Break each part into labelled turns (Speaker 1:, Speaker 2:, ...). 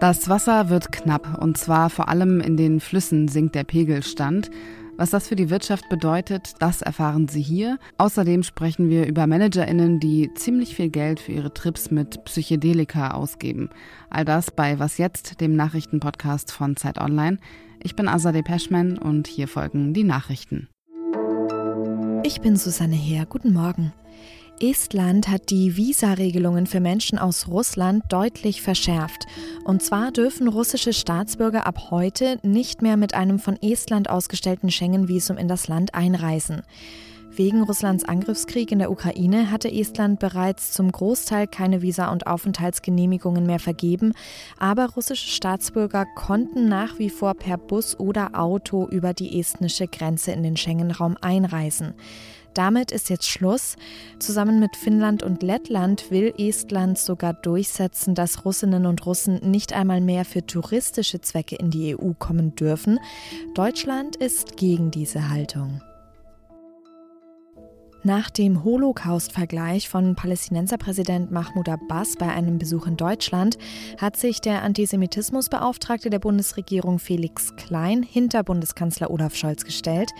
Speaker 1: Das Wasser wird knapp und zwar vor allem in den Flüssen sinkt der Pegelstand. Was das für die Wirtschaft bedeutet, das erfahren Sie hier. Außerdem sprechen wir über ManagerInnen, die ziemlich viel Geld für ihre Trips mit Psychedelika ausgeben. All das bei Was Jetzt, dem Nachrichtenpodcast von Zeit Online. Ich bin Azadeh Peschman und hier folgen die Nachrichten.
Speaker 2: Ich bin Susanne Heer. Guten Morgen. Estland hat die Visaregelungen für Menschen aus Russland deutlich verschärft. Und zwar dürfen russische Staatsbürger ab heute nicht mehr mit einem von Estland ausgestellten Schengen-Visum in das Land einreisen. Wegen Russlands Angriffskrieg in der Ukraine hatte Estland bereits zum Großteil keine Visa- und Aufenthaltsgenehmigungen mehr vergeben, aber russische Staatsbürger konnten nach wie vor per Bus oder Auto über die estnische Grenze in den Schengen-Raum einreisen. Damit ist jetzt Schluss. Zusammen mit Finnland und Lettland will Estland sogar durchsetzen, dass Russinnen und Russen nicht einmal mehr für touristische Zwecke in die EU kommen dürfen. Deutschland ist gegen diese Haltung. Nach dem Holocaust-Vergleich von Palästinenserpräsident Mahmoud Abbas bei einem Besuch in Deutschland hat sich der Antisemitismusbeauftragte der Bundesregierung Felix Klein hinter Bundeskanzler Olaf Scholz gestellt.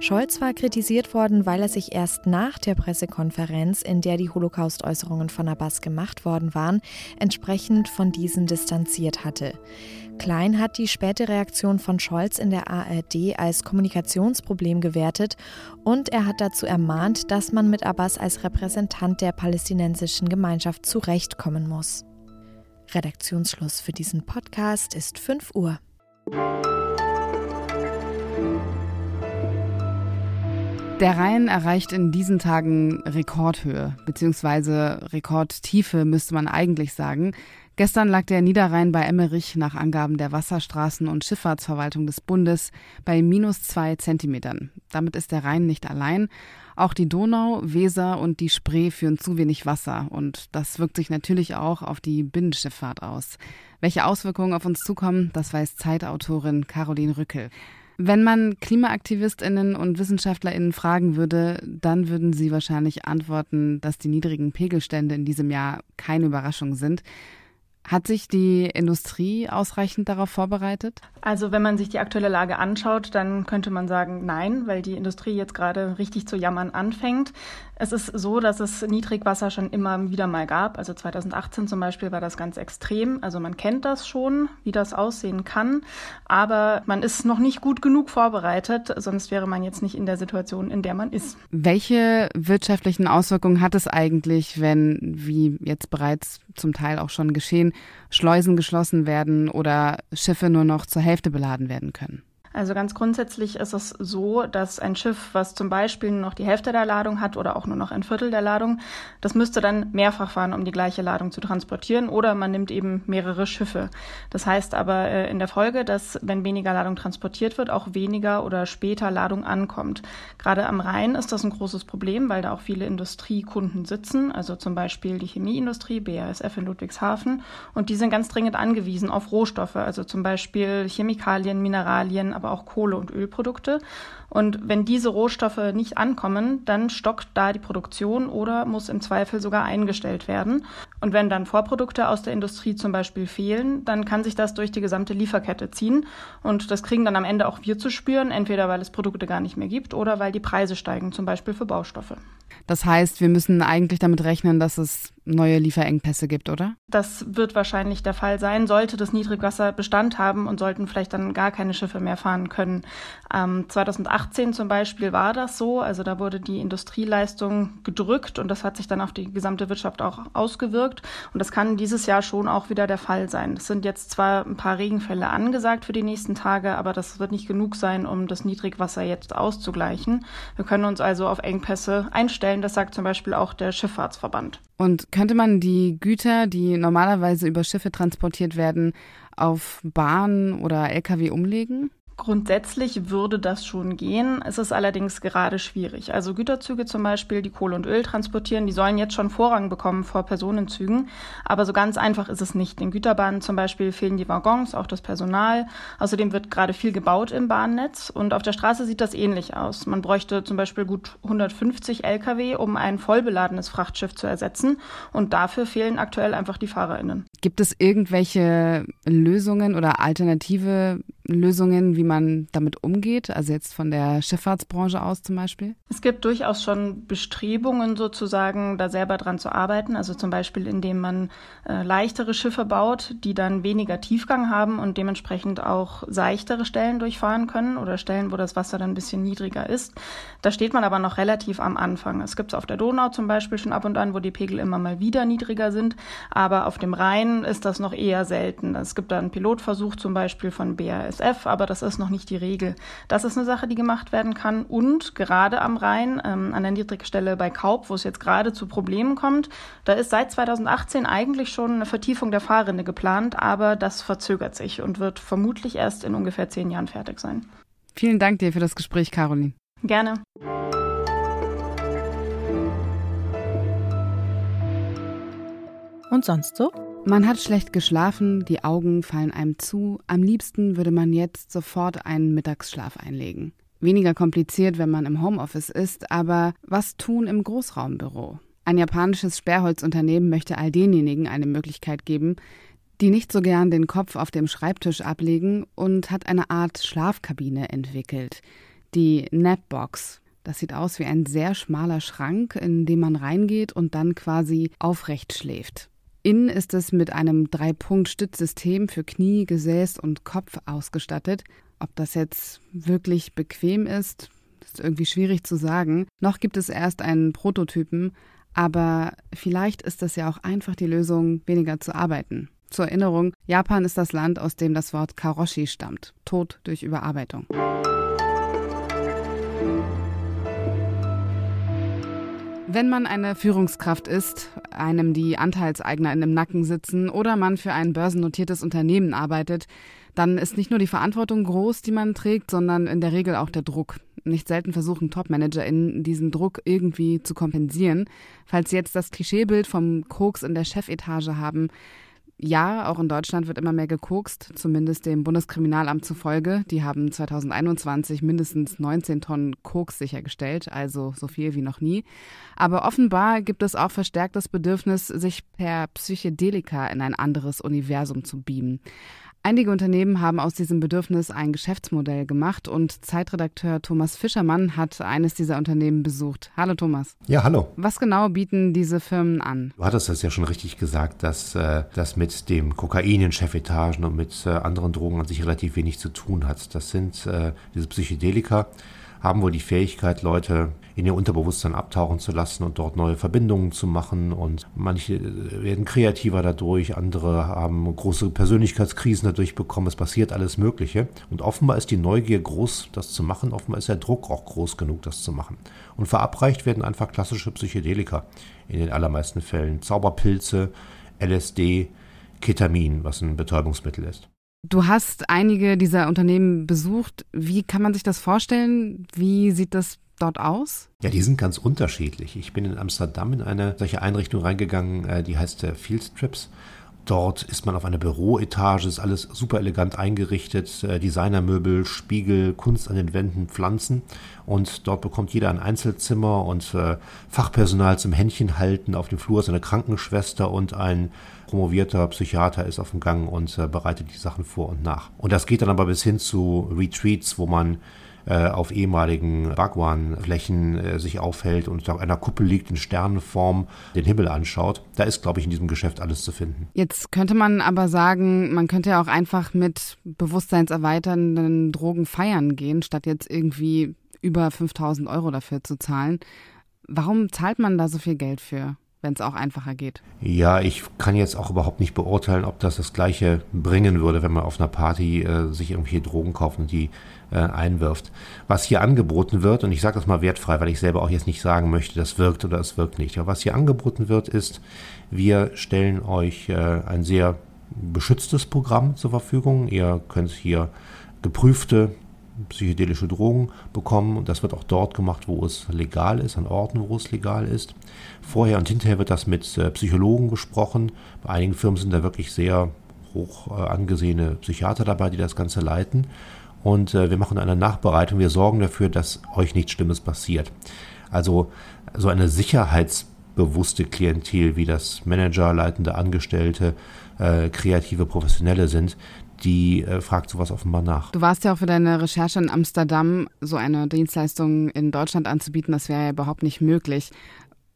Speaker 2: Scholz war kritisiert worden, weil er sich erst nach der Pressekonferenz, in der die Holocaust-Äußerungen von Abbas gemacht worden waren, entsprechend von diesen distanziert hatte. Klein hat die späte Reaktion von Scholz in der ARD als Kommunikationsproblem gewertet und er hat dazu ermahnt, dass man mit Abbas als Repräsentant der palästinensischen Gemeinschaft zurechtkommen muss. Redaktionsschluss für diesen Podcast ist 5 Uhr.
Speaker 1: Der Rhein erreicht in diesen Tagen Rekordhöhe, beziehungsweise Rekordtiefe müsste man eigentlich sagen. Gestern lag der Niederrhein bei Emmerich nach Angaben der Wasserstraßen- und Schifffahrtsverwaltung des Bundes bei minus zwei Zentimetern. Damit ist der Rhein nicht allein. Auch die Donau, Weser und die Spree führen zu wenig Wasser und das wirkt sich natürlich auch auf die Binnenschifffahrt aus. Welche Auswirkungen auf uns zukommen, das weiß Zeitautorin Caroline Rückel. Wenn man Klimaaktivistinnen und Wissenschaftlerinnen fragen würde, dann würden sie wahrscheinlich antworten, dass die niedrigen Pegelstände in diesem Jahr keine Überraschung sind. Hat sich die Industrie ausreichend darauf vorbereitet?
Speaker 3: Also wenn man sich die aktuelle Lage anschaut, dann könnte man sagen, nein, weil die Industrie jetzt gerade richtig zu jammern anfängt. Es ist so, dass es Niedrigwasser schon immer wieder mal gab. Also 2018 zum Beispiel war das ganz extrem. Also man kennt das schon, wie das aussehen kann. Aber man ist noch nicht gut genug vorbereitet, sonst wäre man jetzt nicht in der Situation, in der man ist.
Speaker 1: Welche wirtschaftlichen Auswirkungen hat es eigentlich, wenn, wie jetzt bereits zum Teil auch schon geschehen, Schleusen geschlossen werden oder Schiffe nur noch zur Hälfte beladen werden können?
Speaker 3: Also ganz grundsätzlich ist es so, dass ein Schiff, was zum Beispiel nur noch die Hälfte der Ladung hat oder auch nur noch ein Viertel der Ladung, das müsste dann mehrfach fahren, um die gleiche Ladung zu transportieren oder man nimmt eben mehrere Schiffe. Das heißt aber äh, in der Folge, dass wenn weniger Ladung transportiert wird, auch weniger oder später Ladung ankommt. Gerade am Rhein ist das ein großes Problem, weil da auch viele Industriekunden sitzen, also zum Beispiel die Chemieindustrie, BASF in Ludwigshafen, und die sind ganz dringend angewiesen auf Rohstoffe, also zum Beispiel Chemikalien, Mineralien, aber auch Kohle- und Ölprodukte. Und wenn diese Rohstoffe nicht ankommen, dann stockt da die Produktion oder muss im Zweifel sogar eingestellt werden. Und wenn dann Vorprodukte aus der Industrie zum Beispiel fehlen, dann kann sich das durch die gesamte Lieferkette ziehen. Und das kriegen dann am Ende auch wir zu spüren, entweder weil es Produkte gar nicht mehr gibt oder weil die Preise steigen, zum Beispiel für Baustoffe.
Speaker 1: Das heißt, wir müssen eigentlich damit rechnen, dass es neue Lieferengpässe gibt, oder?
Speaker 3: Das wird wahrscheinlich der Fall sein, sollte das Niedrigwasser Bestand haben und sollten vielleicht dann gar keine Schiffe mehr fahren können. Ähm, 2018 zum Beispiel war das so, also da wurde die Industrieleistung gedrückt und das hat sich dann auf die gesamte Wirtschaft auch ausgewirkt und das kann dieses Jahr schon auch wieder der Fall sein. Es sind jetzt zwar ein paar Regenfälle angesagt für die nächsten Tage, aber das wird nicht genug sein, um das Niedrigwasser jetzt auszugleichen. Wir können uns also auf Engpässe einstellen, das sagt zum Beispiel auch der Schifffahrtsverband.
Speaker 1: Und könnte man die Güter, die normalerweise über Schiffe transportiert werden, auf Bahn oder Lkw umlegen?
Speaker 3: Grundsätzlich würde das schon gehen. Es ist allerdings gerade schwierig. Also Güterzüge zum Beispiel, die Kohle und Öl transportieren, die sollen jetzt schon Vorrang bekommen vor Personenzügen. Aber so ganz einfach ist es nicht. In Güterbahnen zum Beispiel fehlen die Waggons, auch das Personal. Außerdem wird gerade viel gebaut im Bahnnetz. Und auf der Straße sieht das ähnlich aus. Man bräuchte zum Beispiel gut 150 Lkw, um ein vollbeladenes Frachtschiff zu ersetzen. Und dafür fehlen aktuell einfach die FahrerInnen.
Speaker 1: Gibt es irgendwelche Lösungen oder alternative Lösungen, wie man damit umgeht? Also jetzt von der Schifffahrtsbranche aus zum Beispiel?
Speaker 3: Es gibt durchaus schon Bestrebungen sozusagen, da selber dran zu arbeiten. Also zum Beispiel, indem man äh, leichtere Schiffe baut, die dann weniger Tiefgang haben und dementsprechend auch seichtere Stellen durchfahren können oder Stellen, wo das Wasser dann ein bisschen niedriger ist. Da steht man aber noch relativ am Anfang. Es gibt es auf der Donau zum Beispiel schon ab und an, wo die Pegel immer mal wieder niedriger sind. Aber auf dem Rhein ist das noch eher selten. Es gibt da einen Pilotversuch zum Beispiel von BASF, aber das ist noch nicht die Regel. Das ist eine Sache, die gemacht werden kann. Und gerade am Rhein, ähm, an der Niedrigstelle bei Kaup, wo es jetzt gerade zu Problemen kommt, da ist seit 2018 eigentlich schon eine Vertiefung der Fahrrinne geplant, aber das verzögert sich und wird vermutlich erst in ungefähr zehn Jahren fertig sein.
Speaker 1: Vielen Dank dir für das Gespräch, Caroline.
Speaker 3: Gerne.
Speaker 2: Und sonst so?
Speaker 1: Man hat schlecht geschlafen, die Augen fallen einem zu. Am liebsten würde man jetzt sofort einen Mittagsschlaf einlegen. Weniger kompliziert, wenn man im Homeoffice ist, aber was tun im Großraumbüro? Ein japanisches Sperrholzunternehmen möchte all denjenigen eine Möglichkeit geben, die nicht so gern den Kopf auf dem Schreibtisch ablegen und hat eine Art Schlafkabine entwickelt. Die Napbox. Das sieht aus wie ein sehr schmaler Schrank, in den man reingeht und dann quasi aufrecht schläft. Innen ist es mit einem Drei-Punkt-Stützsystem für Knie, Gesäß und Kopf ausgestattet. Ob das jetzt wirklich bequem ist, ist irgendwie schwierig zu sagen. Noch gibt es erst einen Prototypen, aber vielleicht ist das ja auch einfach die Lösung, weniger zu arbeiten. Zur Erinnerung, Japan ist das Land, aus dem das Wort Karoshi stammt, Tod durch Überarbeitung. Wenn man eine Führungskraft ist, einem die Anteilseigner in dem Nacken sitzen oder man für ein börsennotiertes Unternehmen arbeitet, dann ist nicht nur die Verantwortung groß, die man trägt, sondern in der Regel auch der Druck. Nicht selten versuchen TopmanagerInnen, diesen Druck irgendwie zu kompensieren. Falls Sie jetzt das Klischeebild vom Koks in der Chefetage haben, ja, auch in Deutschland wird immer mehr gekokst, zumindest dem Bundeskriminalamt zufolge. Die haben 2021 mindestens 19 Tonnen Koks sichergestellt, also so viel wie noch nie. Aber offenbar gibt es auch verstärkt das Bedürfnis, sich per Psychedelika in ein anderes Universum zu beamen. Einige Unternehmen haben aus diesem Bedürfnis ein Geschäftsmodell gemacht und Zeitredakteur Thomas Fischermann hat eines dieser Unternehmen besucht. Hallo Thomas.
Speaker 4: Ja, hallo.
Speaker 1: Was genau bieten diese Firmen an?
Speaker 4: Du hattest das ja schon richtig gesagt, dass äh, das mit dem Kokain in Chefetagen und mit äh, anderen Drogen an sich relativ wenig zu tun hat. Das sind äh, diese Psychedelika, haben wohl die Fähigkeit, Leute in ihr Unterbewusstsein abtauchen zu lassen und dort neue Verbindungen zu machen. Und manche äh, werden kreativer dadurch, andere haben große Persönlichkeitskrisen dadurch bekommen. Es passiert alles Mögliche. Und offenbar ist die Neugier groß, das zu machen. Offenbar ist der Druck auch groß genug, das zu machen. Und verabreicht werden einfach klassische Psychedelika in den allermeisten Fällen. Zauberpilze, LSD, Ketamin, was ein Betäubungsmittel ist.
Speaker 1: Du hast einige dieser Unternehmen besucht. Wie kann man sich das vorstellen? Wie sieht das dort aus?
Speaker 4: Ja, die sind ganz unterschiedlich. Ich bin in Amsterdam in eine solche Einrichtung reingegangen, äh, die heißt äh, Field Trips. Dort ist man auf einer Büroetage, ist alles super elegant eingerichtet, äh, Designermöbel, Spiegel, Kunst an den Wänden, Pflanzen. Und dort bekommt jeder ein Einzelzimmer und Fachpersonal zum Händchen halten. Auf dem Flur ist eine Krankenschwester und ein promovierter Psychiater ist auf dem Gang und bereitet die Sachen vor und nach. Und das geht dann aber bis hin zu Retreats, wo man äh, auf ehemaligen Bhagwan-Flächen äh, sich aufhält und auf einer Kuppel liegt in Sternenform, den Himmel anschaut. Da ist, glaube ich, in diesem Geschäft alles zu finden.
Speaker 1: Jetzt könnte man aber sagen, man könnte ja auch einfach mit bewusstseinserweiternden Drogen feiern gehen, statt jetzt irgendwie über 5000 Euro dafür zu zahlen. Warum zahlt man da so viel Geld für? Wenn es auch einfacher geht.
Speaker 4: Ja, ich kann jetzt auch überhaupt nicht beurteilen, ob das das Gleiche bringen würde, wenn man auf einer Party äh, sich irgendwelche Drogen kauft und die äh, einwirft. Was hier angeboten wird, und ich sage das mal wertfrei, weil ich selber auch jetzt nicht sagen möchte, das wirkt oder es wirkt nicht. Aber was hier angeboten wird, ist, wir stellen euch äh, ein sehr beschütztes Programm zur Verfügung. Ihr könnt hier geprüfte psychedelische Drogen bekommen. Und das wird auch dort gemacht, wo es legal ist, an Orten, wo es legal ist. Vorher und hinterher wird das mit äh, Psychologen besprochen. Bei einigen Firmen sind da wirklich sehr hoch äh, angesehene Psychiater dabei, die das Ganze leiten. Und äh, wir machen eine Nachbereitung. Wir sorgen dafür, dass euch nichts Schlimmes passiert. Also so eine sicherheitsbewusste Klientel, wie das Manager, leitende Angestellte, kreative Professionelle sind, die äh, fragt sowas offenbar nach.
Speaker 1: Du warst ja auch für deine Recherche in Amsterdam, so eine Dienstleistung in Deutschland anzubieten, das wäre ja überhaupt nicht möglich.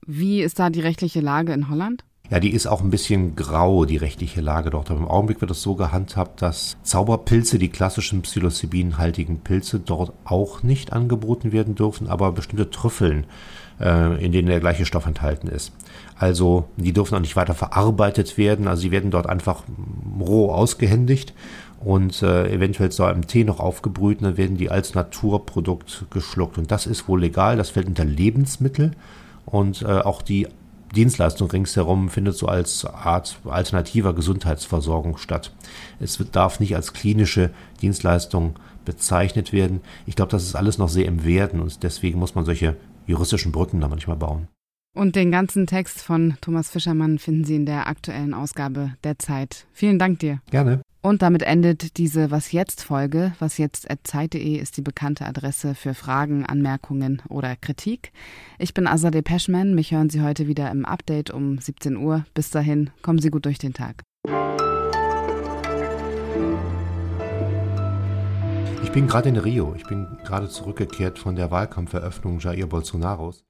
Speaker 1: Wie ist da die rechtliche Lage in Holland?
Speaker 4: Ja, die ist auch ein bisschen grau, die rechtliche Lage dort. Aber im Augenblick wird es so gehandhabt, dass Zauberpilze, die klassischen psilocybinhaltigen Pilze, dort auch nicht angeboten werden dürfen, aber bestimmte Trüffeln, äh, in denen der gleiche Stoff enthalten ist. Also die dürfen auch nicht weiter verarbeitet werden. Also sie werden dort einfach roh ausgehändigt und äh, eventuell soll im Tee noch aufgebrüht und dann werden die als Naturprodukt geschluckt. Und das ist wohl legal, das fällt unter Lebensmittel und äh, auch die Dienstleistung ringsherum findet so als Art alternativer Gesundheitsversorgung statt. Es darf nicht als klinische Dienstleistung bezeichnet werden. Ich glaube, das ist alles noch sehr im Werden und deswegen muss man solche juristischen Brücken da manchmal bauen.
Speaker 1: Und den ganzen Text von Thomas Fischermann finden Sie in der aktuellen Ausgabe der Zeit. Vielen Dank dir.
Speaker 4: Gerne.
Speaker 1: Und damit endet diese Was jetzt Folge. Was jetzt Zeit.de ist die bekannte Adresse für Fragen, Anmerkungen oder Kritik. Ich bin Azadeh Peschman. Mich hören Sie heute wieder im Update um 17 Uhr. Bis dahin, kommen Sie gut durch den Tag.
Speaker 4: Ich bin gerade in Rio. Ich bin gerade zurückgekehrt von der Wahlkampferöffnung Jair Bolsonaros.